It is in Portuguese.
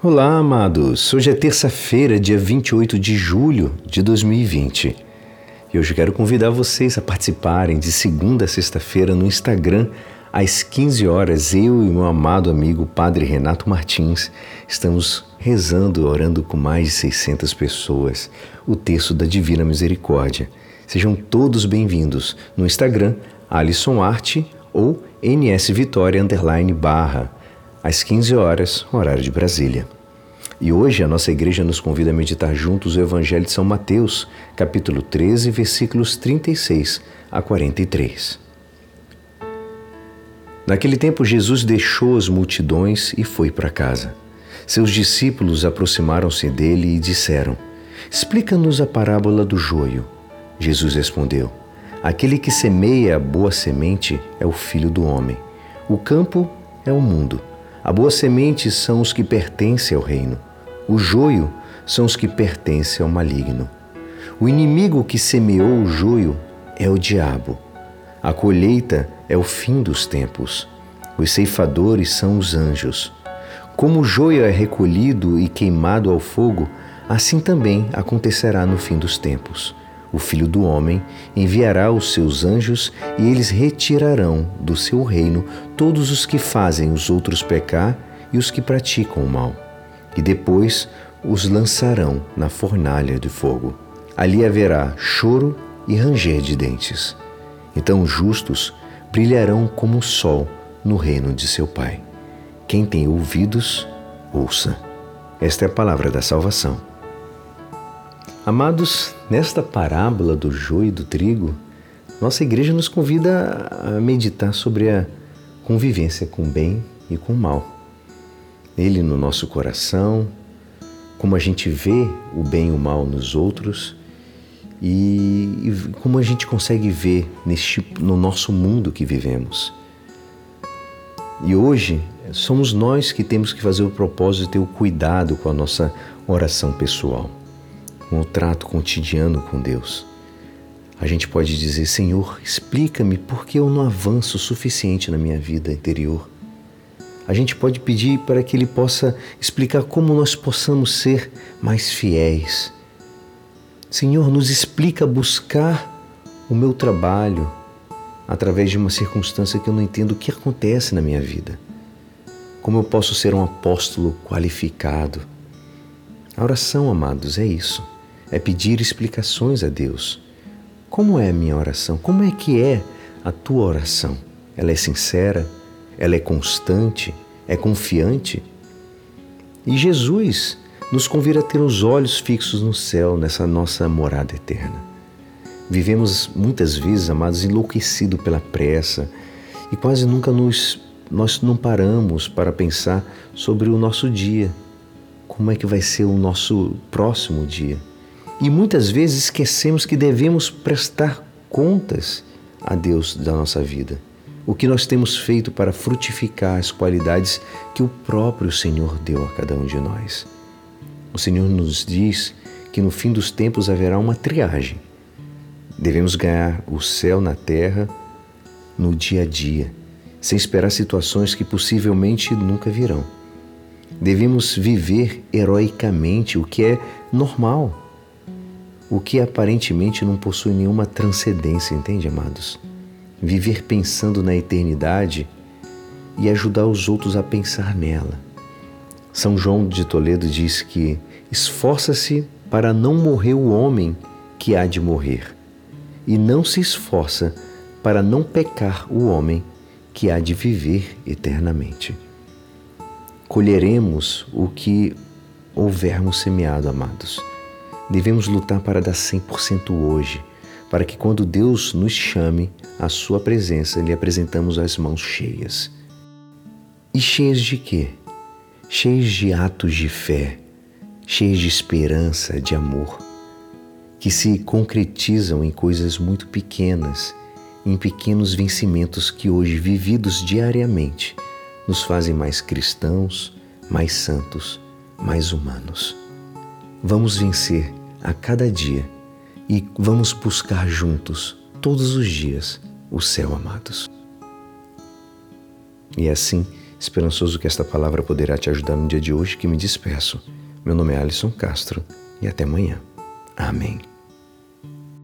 Olá, amados. Hoje é terça-feira, dia 28 de julho de 2020. E hoje quero convidar vocês a participarem de segunda a sexta-feira no Instagram, às 15 horas. Eu e meu amado amigo Padre Renato Martins estamos rezando, orando com mais de 600 pessoas o texto da Divina Misericórdia. Sejam todos bem-vindos no Instagram, Alisson Arte ou NS Vitória Underline Barra às 15 horas, horário de Brasília. E hoje a nossa igreja nos convida a meditar juntos o Evangelho de São Mateus, capítulo 13, versículos 36 a 43. Naquele tempo, Jesus deixou as multidões e foi para casa. Seus discípulos aproximaram-se dele e disseram: Explica-nos a parábola do joio. Jesus respondeu: Aquele que semeia a boa semente é o filho do homem. O campo é o mundo. A boa semente são os que pertencem ao reino. O joio são os que pertencem ao maligno. O inimigo que semeou o joio é o diabo. A colheita é o fim dos tempos. Os ceifadores são os anjos. Como o joio é recolhido e queimado ao fogo, assim também acontecerá no fim dos tempos. O Filho do Homem enviará os seus anjos e eles retirarão do seu reino todos os que fazem os outros pecar e os que praticam o mal. E depois os lançarão na fornalha de fogo. Ali haverá choro e ranger de dentes. Então os justos brilharão como o sol no reino de seu Pai. Quem tem ouvidos, ouça. Esta é a palavra da salvação. Amados, nesta parábola do joio e do trigo, nossa igreja nos convida a meditar sobre a convivência com o bem e com o mal. Ele no nosso coração, como a gente vê o bem e o mal nos outros e, e como a gente consegue ver neste, no nosso mundo que vivemos. E hoje somos nós que temos que fazer o propósito de ter o cuidado com a nossa oração pessoal o trato cotidiano com Deus. A gente pode dizer: Senhor, explica-me por que eu não avanço o suficiente na minha vida interior. A gente pode pedir para que Ele possa explicar como nós possamos ser mais fiéis. Senhor, nos explica buscar o meu trabalho através de uma circunstância que eu não entendo o que acontece na minha vida. Como eu posso ser um apóstolo qualificado? A oração, amados, é isso é pedir explicações a Deus. Como é a minha oração? Como é que é a tua oração? Ela é sincera? Ela é constante? É confiante? E Jesus nos convida a ter os olhos fixos no céu, nessa nossa morada eterna. Vivemos muitas vezes, amados, enlouquecidos pela pressa e quase nunca nos, nós não paramos para pensar sobre o nosso dia. Como é que vai ser o nosso próximo dia? E muitas vezes esquecemos que devemos prestar contas a Deus da nossa vida. O que nós temos feito para frutificar as qualidades que o próprio Senhor deu a cada um de nós. O Senhor nos diz que no fim dos tempos haverá uma triagem. Devemos ganhar o céu na terra no dia a dia, sem esperar situações que possivelmente nunca virão. Devemos viver heroicamente, o que é normal o que aparentemente não possui nenhuma transcendência, entende, amados? Viver pensando na eternidade e ajudar os outros a pensar nela. São João de Toledo diz que esforça-se para não morrer o homem que há de morrer, e não se esforça para não pecar o homem que há de viver eternamente. Colheremos o que houvermos semeado, amados. Devemos lutar para dar 100% hoje, para que quando Deus nos chame à Sua presença, lhe apresentamos as mãos cheias. E cheias de quê? Cheias de atos de fé, cheias de esperança, de amor, que se concretizam em coisas muito pequenas, em pequenos vencimentos que hoje, vividos diariamente, nos fazem mais cristãos, mais santos, mais humanos. Vamos vencer a cada dia e vamos buscar juntos, todos os dias, o céu, amados. E assim esperançoso que esta palavra poderá te ajudar no dia de hoje que me despeço. Meu nome é Alisson Castro e até amanhã. Amém.